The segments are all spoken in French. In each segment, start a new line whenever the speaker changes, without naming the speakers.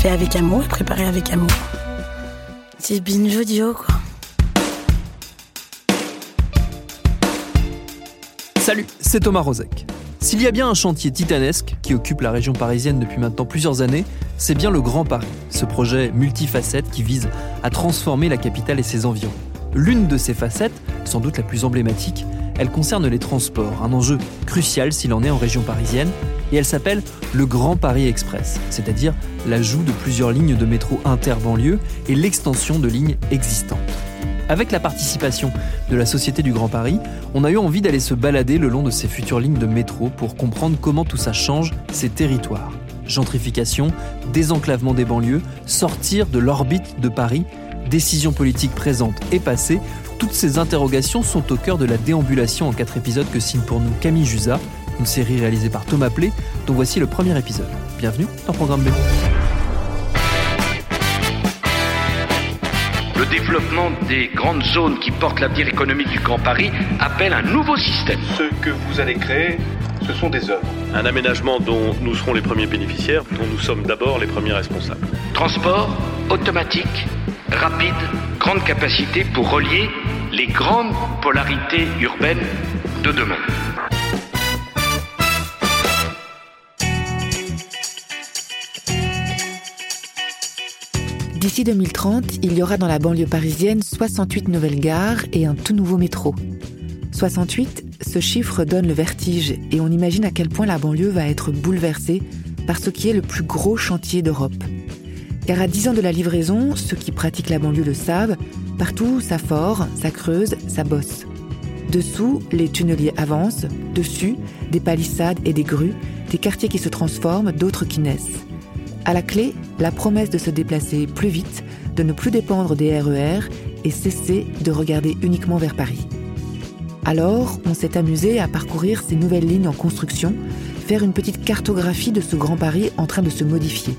fait avec amour et préparé avec amour. C'est binge audio, quoi.
Salut, c'est Thomas Rozek. S'il y a bien un chantier titanesque qui occupe la région parisienne depuis maintenant plusieurs années, c'est bien le Grand Paris, ce projet multifacette qui vise à transformer la capitale et ses environs. L'une de ces facettes, sans doute la plus emblématique, elle concerne les transports, un enjeu crucial s'il en est en région parisienne, et elle s'appelle le Grand Paris Express, c'est-à-dire l'ajout de plusieurs lignes de métro inter-banlieue et l'extension de lignes existantes. Avec la participation de la Société du Grand Paris, on a eu envie d'aller se balader le long de ces futures lignes de métro pour comprendre comment tout ça change ces territoires. Gentrification, désenclavement des banlieues, sortir de l'orbite de Paris, décisions politiques présentes et passées, toutes ces interrogations sont au cœur de la déambulation en quatre épisodes que signe pour nous Camille Jusa, une série réalisée par Thomas Plé, dont voici le premier épisode. Bienvenue dans Programme B.
Le développement des grandes zones qui portent l'avenir économique du Grand Paris appelle un nouveau système.
Ce que vous allez créer, ce sont des œuvres.
Un aménagement dont nous serons les premiers bénéficiaires, dont nous sommes d'abord les premiers responsables.
Transport automatique, rapide, grande capacité pour relier les grandes polarités urbaines de demain.
D'ici 2030, il y aura dans la banlieue parisienne 68 nouvelles gares et un tout nouveau métro. 68, ce chiffre donne le vertige et on imagine à quel point la banlieue va être bouleversée par ce qui est le plus gros chantier d'Europe. Car à 10 ans de la livraison, ceux qui pratiquent la banlieue le savent, partout ça fore, ça creuse, ça bosse. Dessous, les tunneliers avancent, dessus, des palissades et des grues, des quartiers qui se transforment, d'autres qui naissent. À la clé, la promesse de se déplacer plus vite, de ne plus dépendre des RER et cesser de regarder uniquement vers Paris. Alors, on s'est amusé à parcourir ces nouvelles lignes en construction, faire une petite cartographie de ce Grand Paris en train de se modifier.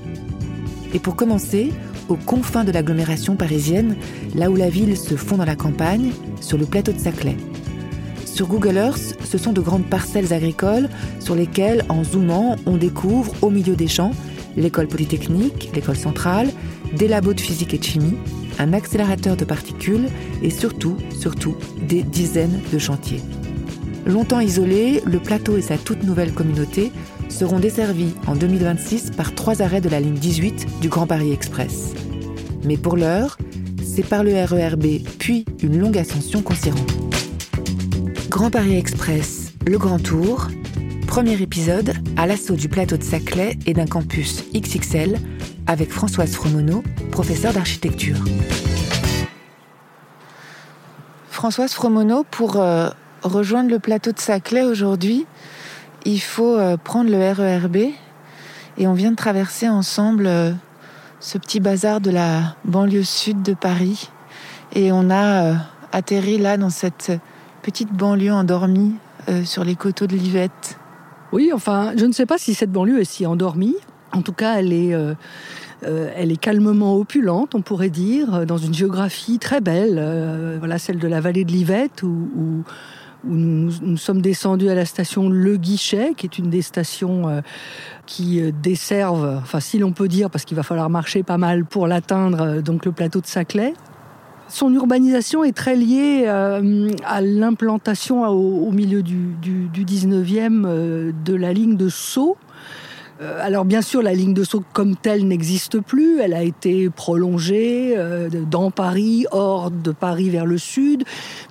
Et pour commencer, aux confins de l'agglomération parisienne, là où la ville se fond dans la campagne, sur le plateau de Saclay. Sur Google Earth, ce sont de grandes parcelles agricoles sur lesquelles, en zoomant, on découvre, au milieu des champs, l'école polytechnique, l'école centrale, des labos de physique et de chimie, un accélérateur de particules et surtout, surtout, des dizaines de chantiers. Longtemps isolé, le plateau et sa toute nouvelle communauté seront desservis en 2026 par trois arrêts de la ligne 18 du Grand Paris Express. Mais pour l'heure, c'est par le RERB puis une longue ascension qu'on s'y rend. Grand Paris Express, le Grand Tour, Premier épisode à l'assaut du plateau de Saclay et d'un campus XXL avec Françoise Fromono, professeure d'architecture. Françoise Fromono, pour euh, rejoindre le plateau de Saclay aujourd'hui, il faut euh, prendre le RERB et on vient de traverser ensemble euh, ce petit bazar de la banlieue sud de Paris et on a atterri là dans cette petite banlieue endormie sur les coteaux de l'Ivette.
Oui, enfin, je ne sais pas si cette banlieue est si endormie. En tout cas, elle est, euh, euh, elle est calmement opulente, on pourrait dire, dans une géographie très belle. Euh, voilà, celle de la vallée de l'Ivette, nous, nous, sommes descendus à la station Le Guichet, qui est une des stations qui desservent, enfin, si l'on peut dire, parce qu'il va falloir marcher pas mal pour l'atteindre, donc le plateau de Saclay. Son urbanisation est très liée euh, à l'implantation au, milieu du, du, du 19e euh, de la ligne de Sceaux, euh, alors bien sûr, la ligne de saut comme telle n'existe plus. Elle a été prolongée euh, dans Paris, hors de Paris vers le sud.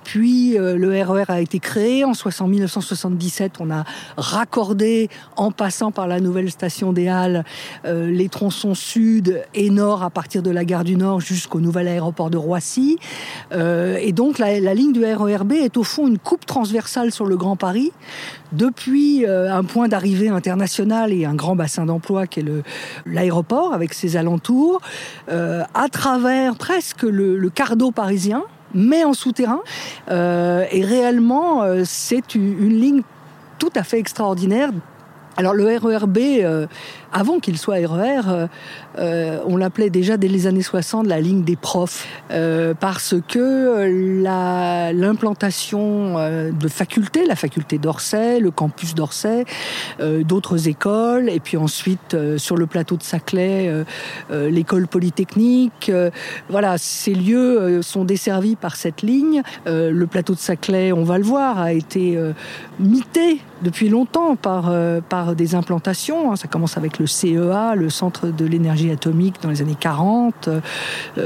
Puis euh, le RER e a été créé en 1977. On a raccordé, en passant par la nouvelle station des Halles, les tronçons sud et nord à partir de la gare du Nord jusqu'au nouvel aéroport de Roissy. et donc la, la ligne du RERB est au fond une coupe transversale sur le Grand Paris depuis un point d'arrivée international et un grand bassin d'emploi qui est l'aéroport avec ses alentours, euh, à travers presque le, le parisien, mais en souterrain. Euh, et réellement, euh, c'est une, ligne tout à fait extraordinaire. Alors le RERB avant qu'il soit RER, e on l'appelait déjà dès les années 60 la ligne des profs, parce que l'implantation de facultés, la faculté d'Orsay, le campus d'Orsay, d'autres écoles, et puis ensuite sur le plateau de Saclay, l'école polytechnique, voilà, ces lieux sont desservis par cette ligne. le plateau de Saclay, on va le voir, a été mité depuis longtemps par, euh, par des implantations. Hein. Ça commence avec le CEA, le Centre de l'énergie atomique dans les années 40. Euh,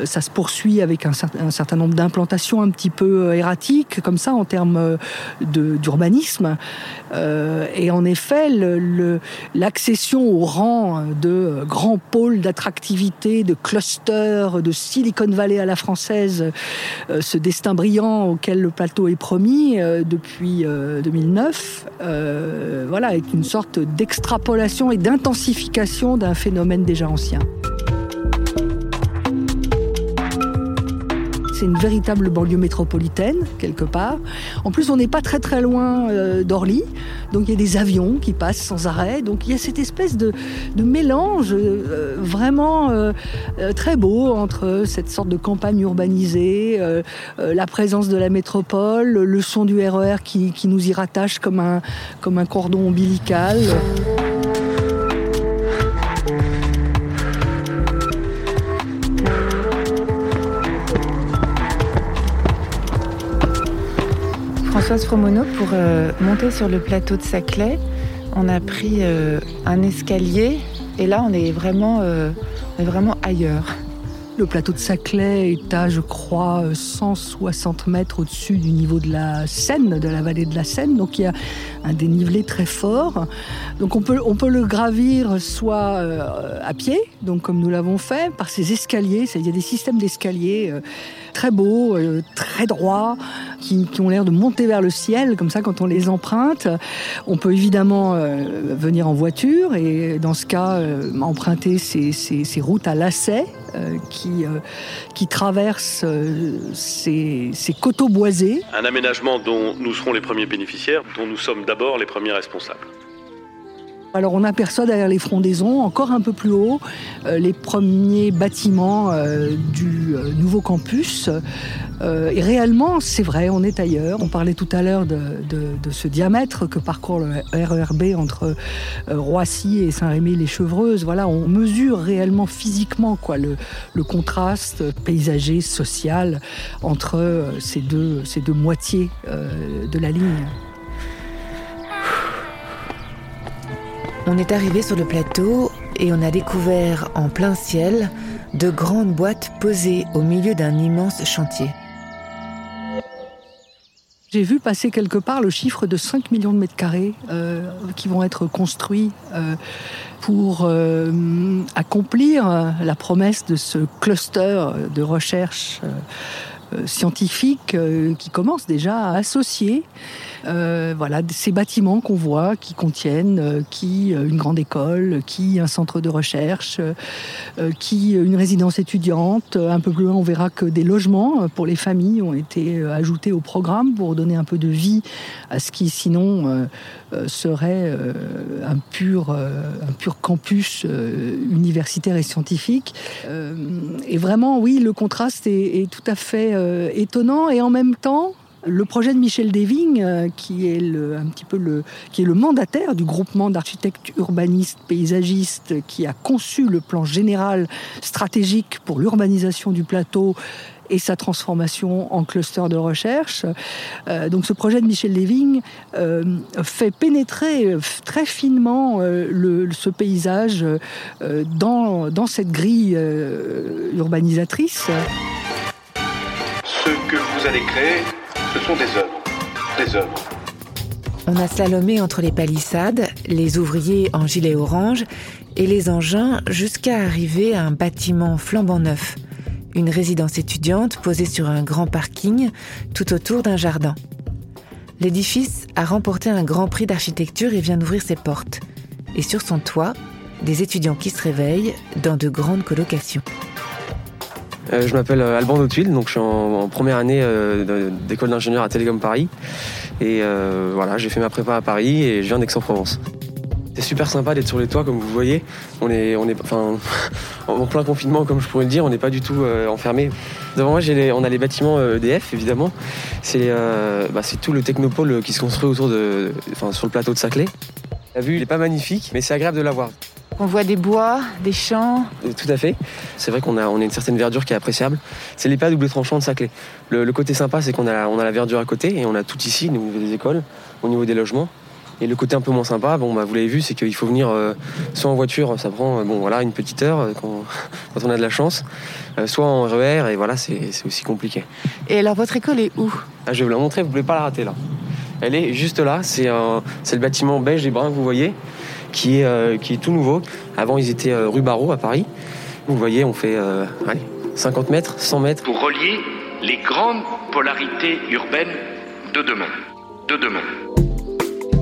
ça se poursuit avec un, certain nombre d'implantations un petit peu euh, erratiques, comme ça, en termes d'urbanisme. et en effet, l'accession au rang de grands pôles d'attractivité, de clusters, de Silicon Valley à la française, ce destin brillant auquel le plateau est promis depuis 2009, euh, voilà, est une sorte d'extrapolation et d'intensification d'un phénomène déjà ancien. C'est une véritable banlieue métropolitaine, quelque part. En plus, on n'est pas très très loin euh, d'Orly, donc il y a des avions qui passent sans arrêt. Donc il y a cette espèce de, mélange euh, vraiment euh, très beau entre cette sorte de campagne urbanisée, la présence de la métropole, le son du RER e qui, nous y rattache comme un, comme un cordon ombilical.
Pour euh, monter sur le plateau de Saclay, on a pris euh, un escalier et là on est vraiment, euh, vraiment ailleurs.
Le plateau de Saclay est à, je crois, 160 mètres au-dessus du niveau de la Seine, de la vallée de la Seine. Un dénivelé très fort. Donc on peut, on peut le gravir soit à pied, donc comme nous l'avons fait, par ces escaliers. Il y a des systèmes d'escaliers très beaux, très droits, qui, ont l'air de monter vers le ciel, comme ça, quand on les emprunte. On peut évidemment euh, venir en voiture et, dans ce cas, euh, emprunter ces, routes à lacets euh, qui, qui traversent ces, ces coteaux boisés.
Un aménagement dont nous serons les premiers bénéficiaires, dont nous sommes d'abord les premiers responsables.
Alors on aperçoit derrière les frondaisons, encore un peu plus haut, euh, les premiers bâtiments euh, du euh, nouveau campus. et réellement, c'est vrai, on est ailleurs. On parlait tout à l'heure de, ce diamètre que parcourt le RERB entre Roissy et Saint-Rémy-les-Chevreuses. Voilà, on mesure réellement physiquement quoi, le, contraste paysager, social entre ces deux, ces deux moitiés de la ligne.
On est arrivé sur le plateau et on a découvert en plein ciel de grandes boîtes posées au milieu d'un immense chantier.
J'ai vu passer quelque part le chiffre de 5 millions de mètres carrés euh, qui vont être construits euh, pour euh, accomplir la promesse de ce cluster de recherche scientifique qui commence déjà à associer euh, voilà, ces bâtiments qu'on voit qui contiennent euh, qui euh, une grande école, qui un centre de recherche, qui une résidence étudiante. Un peu plus loin, on verra que des logements pour les familles ont été ajoutés au programme pour donner un peu de vie à ce qui sinon serait un pur, un pur campus universitaire et scientifique. Et vraiment, oui, le contraste est tout à fait étonnant et en même temps, le projet de Michel Deving, euh, qui est le, un petit peu le, qui est le mandataire du groupement d'architectes urbanistes paysagistes qui a conçu le plan général stratégique pour l'urbanisation du plateau et sa transformation en cluster de recherche. Euh, donc ce projet de Michel Leving euh, fait pénétrer très finement ce paysage dans cette grille urbanisatrice.
Créer, ce sont. Des œuvres.
On a slalomé entre les palissades, les ouvriers en gilet orange et les engins jusqu'à arriver à un bâtiment flambant neuf, une résidence étudiante posée sur un grand parking tout autour d'un jardin. L'édifice a remporté un grand prix d'architecture et vient d'ouvrir ses portes. Et sur son toit, des étudiants qui se réveillent dans de grandes colocations.
Euh, je m'appelle euh, Alban Dautuil, donc je suis en, première année euh, d'école d'ingénieur à Télécom Paris. Et voilà, j'ai fait ma prépa à Paris et je viens d'Aix-en-Provence. C'est super sympa d'être sur les toits, comme vous voyez. On est, en plein confinement, comme je pourrais le dire, on n'est pas du tout enfermé. Devant moi, on a les bâtiments EDF, évidemment. C'est, bah, c'est tout le technopôle qui se construit autour de, sur le plateau de Saclay. La vue n'est pas magnifique, mais c'est agréable de la voir.
On voit des bois, des champs.
Euh, tout à fait. C'est vrai qu'on a, on a une certaine verdure qui est appréciable. C'est l'épée à double tranchant de Saclay. Le, côté sympa, c'est qu'on a, on a la verdure à côté et on a tout ici, au niveau des écoles, au niveau des logements. Et le côté un peu moins sympa, bon, bah, vous l'avez vu, c'est qu'il faut venir euh, soit en voiture, ça prend bon, voilà, une petite heure quand, on a de la chance, soit en RER, et voilà, c'est aussi compliqué.
Et alors, votre école est où?
Ah, Je vais vous la montrer, vous ne pouvez pas la rater là. Elle est juste là, c'est le bâtiment beige et brun que vous voyez qui est, euh, qui est tout nouveau. Avant, ils étaient euh, rue Barreau à Paris. Vous voyez, on fait 50 euh, mètres, 100 mètres.
Pour relier les grandes polarités urbaines de demain. De demain.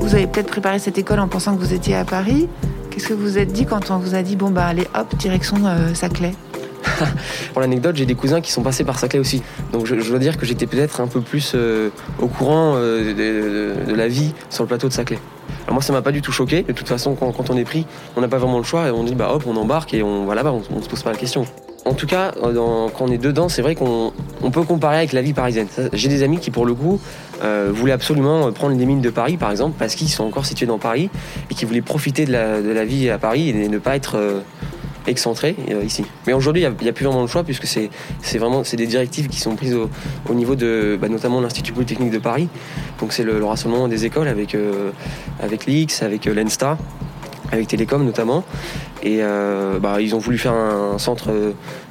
Vous avez peut-être préparé cette école en pensant que vous étiez à Paris. Qu'est-ce que vous vous êtes dit quand on vous a dit, bon, bah allez, hop, direction Saclay?
Pour l'anecdote, j'ai des cousins qui sont passés par Saclay aussi. Donc je, dois dire que j'étais peut-être un peu plus au courant de, la vie sur le plateau de Saclay. Alors moi, ça m'a pas du tout choqué. De toute façon, quand, on est pris, on n'a pas vraiment le choix et on dit bah hop, on embarque et on va là-bas, on, se pose pas la question. En tout cas, quand on est dedans, c'est vrai qu'on peut comparer avec la vie parisienne. J'ai des amis qui, pour le coup, euh, voulaient absolument prendre les mines de Paris, par exemple, parce qu'ils sont encore situés dans Paris et qui voulaient profiter de la, vie à Paris et ne pas être euh, excentré euh, ici. Mais aujourd'hui, il n'y a, plus vraiment le choix puisque c'est vraiment des directives qui sont prises au, niveau de bah, notamment l'Institut Polytechnique de Paris. Donc c'est le, rassemblement des écoles avec euh, avec l'IX, avec euh, l'ENSTA, avec Télécom notamment. Et bah, ils ont voulu faire un, centre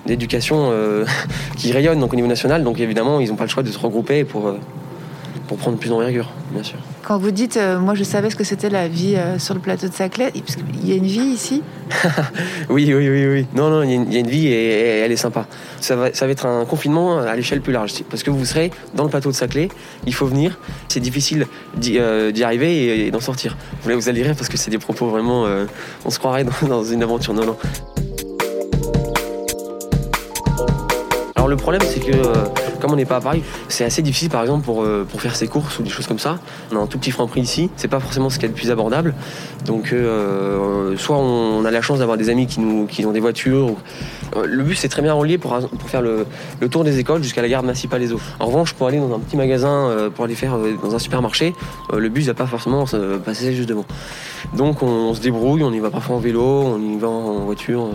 d'éducation qui rayonne au niveau national. Donc évidemment, ils n'ont pas le choix de se regrouper pour pour prendre plus d'envergure, bien sûr.
Quand vous dites, euh, moi je savais ce que c'était la vie euh, sur le plateau de Saclay, il y a une vie ici
Oui, oui, oui, oui. Non, non, il y, a une vie et, elle est sympa. Ça va, ça va être un confinement à l'échelle plus large, parce que vous serez dans le plateau de Saclay, il faut venir, c'est difficile d'y euh, arriver et, d'en sortir. Vous, vous allez rire parce que c'est des propos vraiment, on se croirait dans, dans une aventure. Non, non. Le problème, c'est que comme on n'est pas à Paris, c'est assez difficile par exemple pour, euh, pour faire ses courses ou des choses comme ça. On a un tout petit franc prix ici, c'est pas forcément ce qui est le plus abordable. Donc euh, soit on a la chance d'avoir des amis qui, nous, qui ont des voitures. Euh, le bus est très bien relié pour, pour faire le, tour des écoles jusqu'à la gare eaux. En revanche, pour aller dans un petit magasin, pour aller faire dans un supermarché, le bus va pas forcément passer juste devant. Donc on, se débrouille, on y va parfois en vélo, on y va en voiture.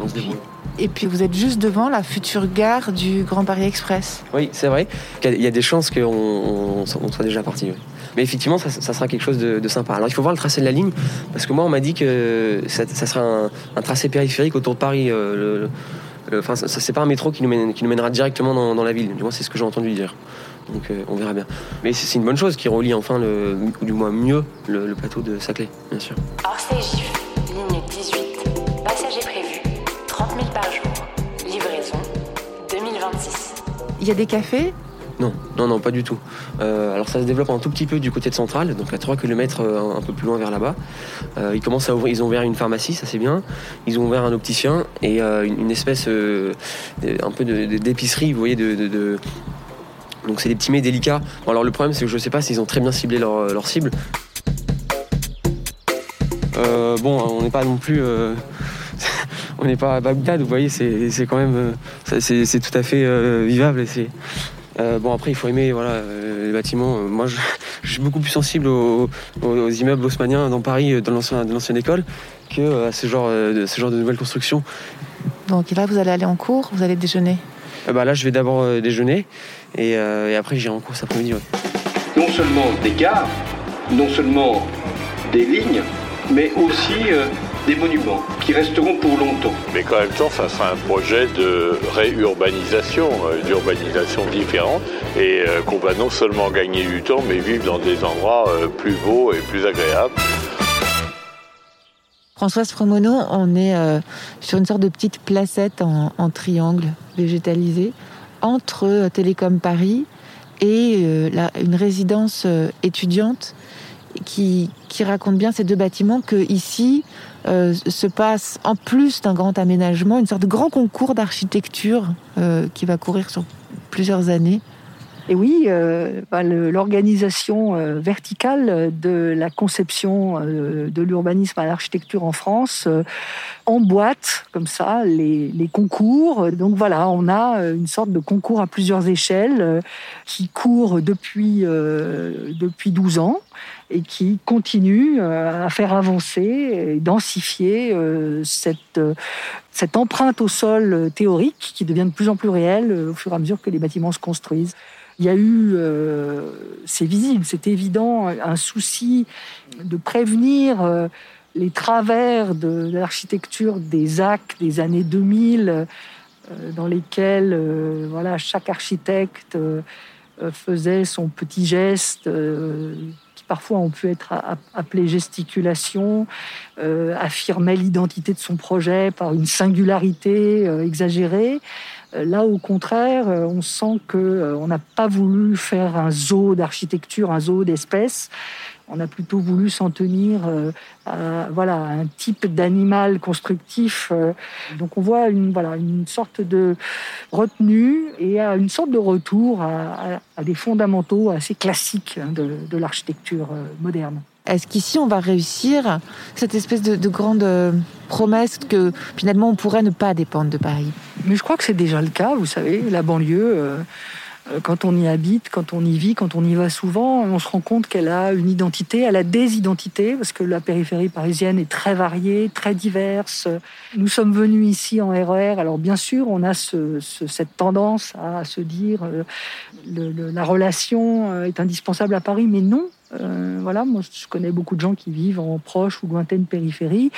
On se débrouille.
Et puis vous êtes juste devant la future gare du Grand Paris Express.
Oui, c'est vrai. Il y a des chances qu'on soit déjà parti. Mais effectivement, ça, sera quelque chose de, sympa. Alors il faut voir le tracé de la ligne, parce que moi on m'a dit que ça, sera un, tracé périphérique autour de Paris. Euh, enfin, ça, c'est pas un métro qui nous, mènera directement dans, la ville. Du moins, c'est ce que j'ai entendu dire. Donc euh, on verra bien. Mais c'est une bonne chose qui relie enfin, le, ou du moins mieux, le, plateau de Saclay, bien sûr. ligne
Il y a des cafés
non, non, non, pas du tout. Euh, alors ça se développe un tout petit peu du côté de Centrale, donc à 3 km euh, un peu plus loin vers là-bas. Euh, ils commencent à ouvrir, ils ont ouvert une pharmacie, ça c'est bien. Ils ont ouvert un opticien et une, espèce un peu d'épicerie, vous voyez, de, donc c'est des petits mets délicats. alors le problème c'est que je ne sais pas s'ils ont très bien ciblé leur, cible. bon, on n'est pas non plus on n'est pas à Bagdad, vous voyez, c'est quand même, euh, c'est tout à fait euh, vivable. Euh, bon après il faut aimer voilà les bâtiments. Moi je, suis beaucoup plus sensible aux, immeubles haussmanniens dans Paris de l'ancienne école que à ce genre, de, ce genre de nouvelles constructions.
Donc là vous allez aller en cours, vous allez déjeuner?
Bah Là je vais d'abord déjeuner et, après j'irai en cours cet après-midi.
Non seulement des gares, non seulement des lignes, mais aussi des monuments qui resteront pour longtemps.
Mais qu'en même temps, ça sera un projet de réurbanisation, euh, d'urbanisation différente, et euh, qu'on va non seulement gagner du temps, mais vivre dans des endroits euh, plus beaux et plus agréables.
Françoise Fromono, on est sur une sorte de petite placette en, triangle végétalisé entre Télécom Paris et une résidence étudiante qui, raconte bien ces deux bâtiments que ici euh, se passe en plus d'un grand aménagement une sorte de grand concours d'architecture euh, qui va courir sur plusieurs années.
Et oui, euh, l'organisation verticale de la conception de l'urbanisme à l'architecture en France emboîte comme ça les, concours. Donc voilà, on a une sorte de concours à plusieurs échelles qui court depuis, depuis 12 ans et qui continue à faire avancer et densifier cette, cette empreinte au sol théorique qui devient de plus en plus réelle au fur et à mesure que les bâtiments se construisent. Il y a eu, euh, c'est visible, c'est évident, un souci de prévenir euh, les travers de l'architecture des actes des années 2000, euh, dans lesquels voilà, chaque architecte faisait son petit geste parfois ont pu être appelés gesticulation, affirmait l'identité de son projet par une singularité exagérée. Euh, là, au contraire, euh, on sent qu'on euh, n'a pas voulu faire un zoo d'architecture, un zoo d'espèces. On a plutôt voulu s'en tenir à voilà, un type d'animal constructif. Donc on voit une, voilà, une sorte de retenue et à une sorte de retour à, des fondamentaux assez classiques hein, de, de l'architecture moderne.
Est-ce qu'ici on va réussir cette espèce de, grande euh, promesse que finalement on pourrait ne pas dépendre de Paris?
Mais je crois que c'est déjà le cas, vous savez, la banlieue. Euh, euh, quand on y habite, quand on y vit, quand on y va souvent, on se rend compte qu'elle a une identité, elle a des identités, parce que la périphérie parisienne est très variée, très diverse. Nous sommes venus ici en RER, e alors bien sûr, on a cette tendance à se dire la relation est indispensable à Paris, mais non, euh, voilà, moi je connais beaucoup de gens qui vivent en proche ou lointaine périphérie.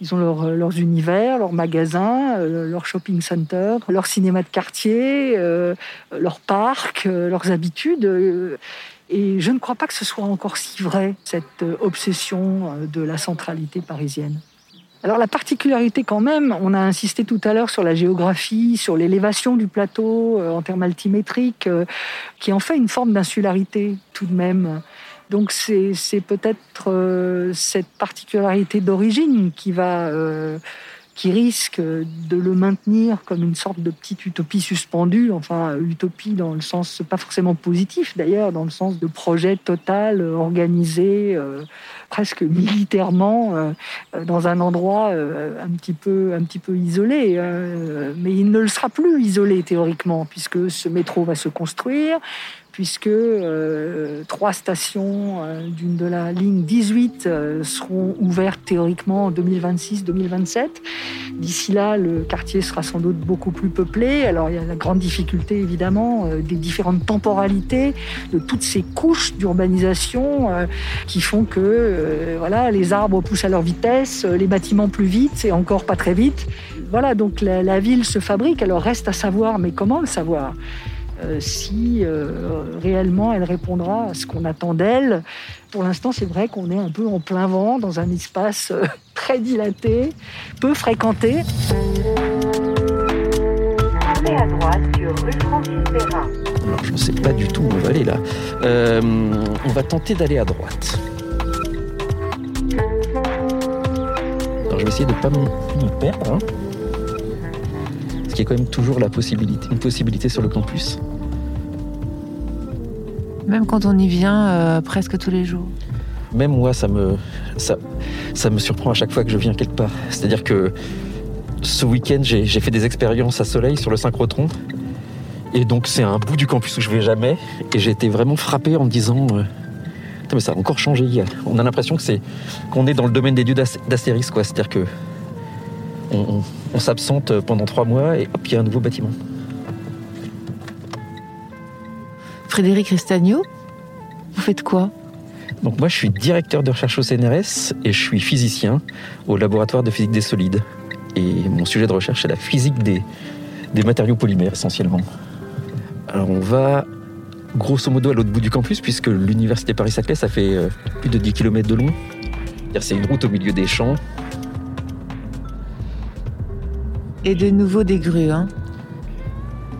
Ils ont leur, leurs univers, leurs magasins, euh, leurs shopping centers, leur cinéma de quartier, euh, leurs parcs, leurs habitudes. et je ne crois pas que ce soit encore si vrai, cette obsession de la centralité parisienne. Alors la particularité quand même, on a insisté tout à l'heure sur la géographie, sur l'élévation du plateau en termes altimétriques, qui en fait une forme d'insularité tout de même. Donc c'est peut-être euh, cette particularité d'origine qui va euh, qui risque de le maintenir comme une sorte de petite utopie suspendue, enfin utopie dans le sens pas forcément positif d'ailleurs, dans le sens de projet total, organisé, euh, presque militairement, dans un endroit un petit peu un petit peu isolé. mais il ne le sera plus isolé théoriquement, puisque ce métro va se construire, puisque euh, trois stations euh, d'une de la ligne 18 euh, seront ouvertes théoriquement en 2026-2027. D'ici là, le quartier sera sans doute beaucoup plus peuplé. Alors il y a la grande difficulté évidemment des différentes temporalités, de toutes ces couches d'urbanisation qui font que voilà, les arbres poussent à leur vitesse, les bâtiments plus vite et encore pas très vite. Voilà, donc la, la ville se fabrique. Alors reste à savoir, mais comment le savoir? Euh, si euh, réellement elle répondra à ce qu'on attend d'elle. Pour l'instant, c'est vrai qu'on est un peu en plein vent, dans un espace euh, très dilaté, peu fréquenté.
à droite sur rue Francis
Alors, je ne sais pas du tout où on va aller là. on va tenter d'aller à droite. Alors, je vais essayer de ne pas me perdre. Hein qu'il y a quand même toujours la possibilité, une possibilité sur le campus.
Même quand on y vient euh, presque tous les jours.
Même moi, ça me, surprend à chaque fois que je viens quelque part. C'est-à-dire que ce week-end, j'ai fait des expériences à Soleil sur le synchrotron. Et donc, c'est un bout du campus où je vais jamais. Et j'ai été vraiment frappé en me disant. Euh, mais ça a encore changé. On a l'impression que c'est qu'on est dans le domaine des dieux d'Astérix, quoi. C'est-à-dire que on, s'absente pendant trois mois et hop, il y a un nouveau bâtiment.
Frédéric Restagno, vous faites quoi?
Donc moi je suis directeur de recherche au CNRS et je suis physicien au laboratoire de physique des solides. Et mon sujet de recherche est la physique des, des matériaux polymères essentiellement. Alors on va grosso modo à l'autre bout du campus puisque l'université Paris-Saclay ça fait euh, plus de 10 km de long. C'est une route au milieu des champs
et de nouveau des grues. Hein.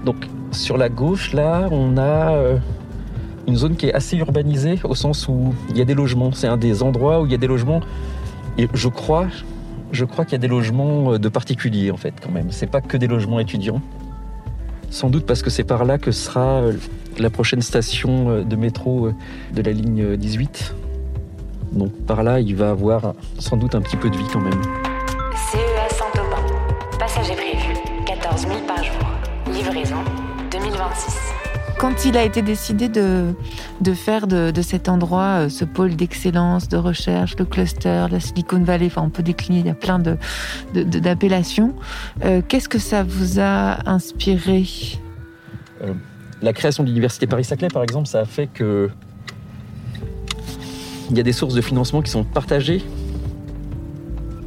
Donc sur la gauche, là, on a euh, une zone qui est assez urbanisée au sens où il y a des logements. C'est un des endroits où il y a des logements. Et je crois, qu'il y a des logements euh, de particuliers en fait quand même. C'est pas que des logements étudiants. Sans doute parce que c'est par là que sera euh, la prochaine station de métro de la ligne 18. Donc par là, il va avoir sans doute un petit peu de vie quand même.
CEA Saint-Aubin. Passager prévu, 14 000 par jour. Livraison, 2026.
Quand il a été décidé de, de faire de, de cet endroit euh, ce pôle d'excellence, de recherche, le cluster, la Silicon Valley, enfin on peut décliner, il y a plein de, de- de- d'appellations, euh, qu'est-ce que ça vous a inspiré?
Euh, la création de l'université Paris-Saclay, par exemple, ça a fait que il y a des sources de financement qui sont partagées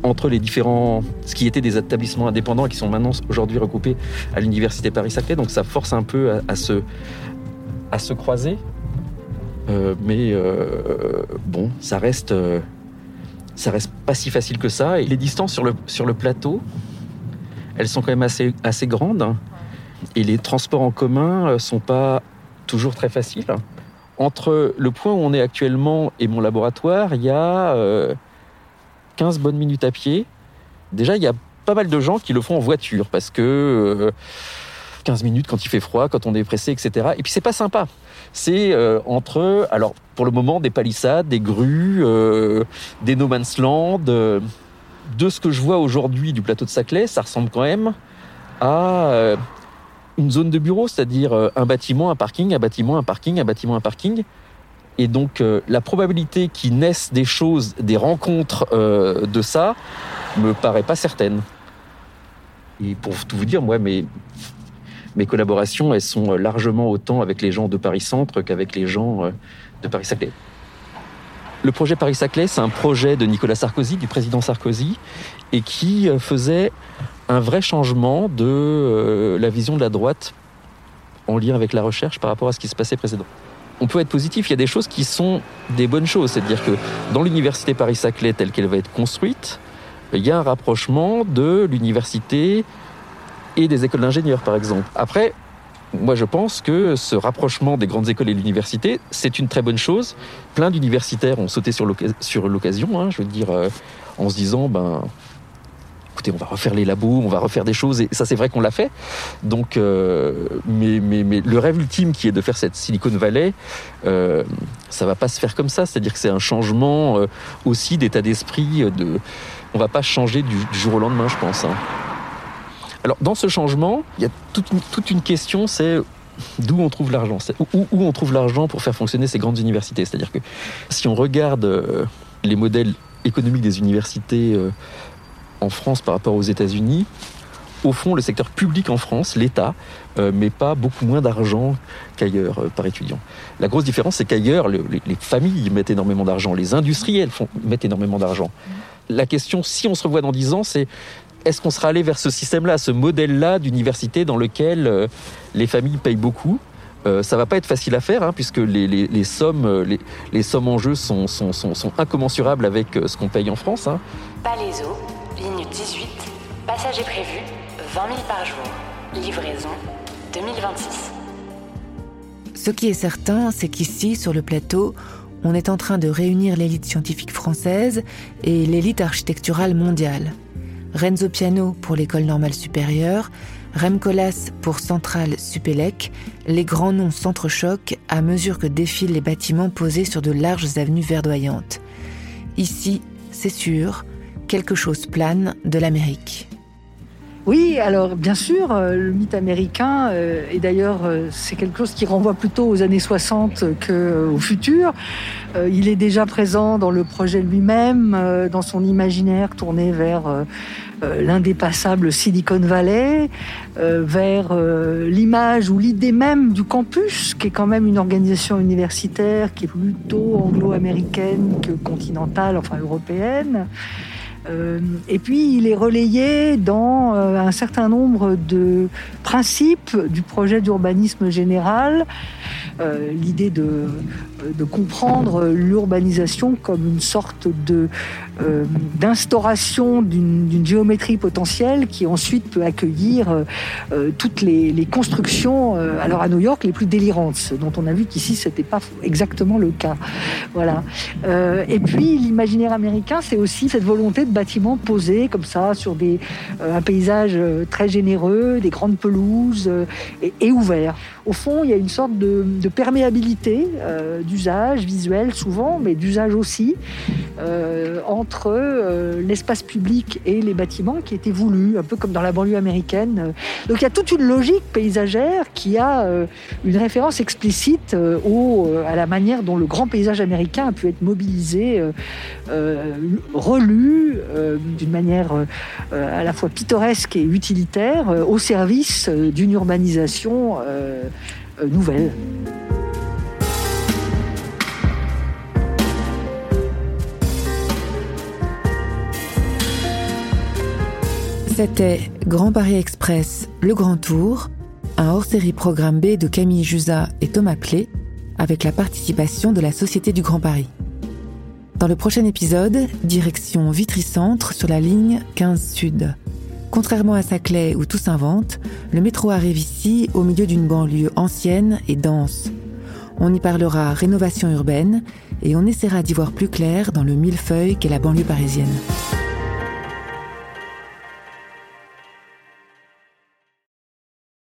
entre les différents, ce qui étaient des établissements indépendants et qui sont maintenant aujourd'hui regroupés à l'université Paris-Saclay. Donc ça force un peu à, se, à se croiser. Euh, mais euh, bon, ça reste, euh, ça reste pas si facile que ça. Et les distances sur le, sur le plateau, elles sont quand même assez, assez grandes. Et les transports en commun sont pas toujours très faciles. Entre le point où on est actuellement et mon laboratoire, il y a 15 bonnes minutes à pied. Déjà, il y a pas mal de gens qui le font en voiture parce que euh, 15 minutes quand il fait froid, quand on est pressé, etc. Et puis c'est pas sympa. C'est euh, entre, alors pour le moment, des palissades, des grues, euh, des no man's land. euh, de ce que je vois aujourd'hui du plateau de Saclay, ça ressemble quand même à euh, une zone de bureau, c'est-à-dire euh, un bâtiment, un parking, un bâtiment, un parking, un bâtiment, un parking. Et donc euh, la probabilité qu'il naisse des choses, des rencontres euh, de ça, me paraît pas certaine. Et pour tout vous dire, moi, mes, mes collaborations, elles sont largement autant avec les gens de Paris Centre qu'avec les gens euh, de Paris Saclay. Le projet Paris Saclay, c'est un projet de Nicolas Sarkozy, du président Sarkozy, et qui euh, faisait un vrai changement de euh, la vision de la droite en lien avec la recherche par rapport à ce qui se passait précédemment. On peut être positif, il y a des choses qui sont des bonnes choses, c'est-à-dire que dans l'université Paris-Saclay telle qu'elle va être construite, il y a un rapprochement de l'université et des écoles d'ingénieurs, par exemple. Après, moi je pense que ce rapprochement des grandes écoles et de l'université, c'est une très bonne chose. Plein d'universitaires ont sauté sur l'oc- sur l'occasion, hein, je veux dire, euh, en se disant, ben, on va refaire les labos, on va refaire des choses, et ça c'est vrai qu'on l'a fait. Donc, euh, mais, le rêve ultime qui est de faire cette Silicon Valley, euh, ça va pas se faire comme ça. C'est-à-dire que c'est un changement euh, aussi d'état d'esprit. euh, De, on va pas changer du, jour au lendemain, je pense. hein. Alors, dans ce changement, il y a toute une, question, c'est d'où on trouve l'argent, où, on trouve l'argent pour faire fonctionner ces grandes universités. C'est-à-dire que si on regarde les modèles économiques des universités en France par rapport aux États-Unis, au fond, le secteur public en France, l'État, euh, met pas beaucoup moins d'argent qu'ailleurs euh, par étudiant. La grosse différence, c'est qu'ailleurs, le- les, les familles mettent énormément d'argent, les industriels font, mettent énormément d'argent. La question, si on se revoit dans 10 ans, c'est est-ce qu'on sera allé vers ce système-là, ce modèle-là d'université dans lequel euh, les familles payent beaucoup? Euh, ça va pas être facile à faire, hein, puisque les, les- les sommes, les, les sommes en jeu sont, incommensurables avec ce qu'on paye en France. hein.
Palaiso, ligne 18. Passager prévu, 20 000 par jour. Livraison, 2026.
Ce qui est certain, c'est qu'ici, sur le plateau, on est en train de réunir l'élite scientifique française et l'élite architecturale mondiale. Renzo Piano pour l'école normale supérieure, Rem Koolhaas pour Centrale Supélec, les grands noms s'entrechoquent à mesure que défilent les bâtiments posés sur de larges avenues verdoyantes. Ici, c'est sûr, quelque chose plane de l'Amérique.
Oui, alors bien sûr, euh, le mythe américain, euh, et d'ailleurs euh, c'est quelque chose qui renvoie plutôt aux années 60 qu'au futur, il est déjà présent dans le projet lui-même, dans son imaginaire tourné vers l'indépassable Silicon Valley, vers l'image ou l'idée même du campus, qui est quand même une organisation universitaire qui est plutôt anglo-américaine que continentale, enfin européenne. Euh, et puis, il est relayé dans euh, un certain nombre de principes du projet d'urbanisme général. Euh, L'idée de, de comprendre l'urbanisation comme une sorte de euh, d'instauration d'une géométrie potentielle qui ensuite peut accueillir euh, euh, toutes les, les constructions, euh, alors à New York, les plus délirantes, dont on a vu qu'ici, c'était pas exactement le cas. Voilà. Euh, et puis, l'imaginaire américain, c'est aussi cette volonté bâtiments posés comme ça sur des, un paysage très généreux, des grandes pelouses et, et ouverts. Au fond, il y a une sorte de, perméabilité d'usage visuel souvent, mais d'usage aussi, entre l'espace public et les bâtiments qui étaient voulus, un peu comme dans la banlieue américaine. Donc il y a toute une logique paysagère qui a une référence explicite à la manière dont le grand paysage américain a pu être mobilisé, euh, euh, relu euh, d'une manière à la fois pittoresque et utilitaire au service d'une urbanisation nouvelle.
C'était Grand Paris Express, le Grand Tour, un hors-série programme B de Camille Jusa et Thomas Plé, avec la participation de la Société du Grand Paris. Dans le prochain épisode, direction Vitry-Centre sur la ligne 15 Sud. Contrairement à Saclay où tout s'invente, le métro arrive ici au milieu d'une banlieue ancienne et dense. On y parlera rénovation urbaine et on essaiera d'y voir plus clair dans le millefeuille qu'est la banlieue parisienne.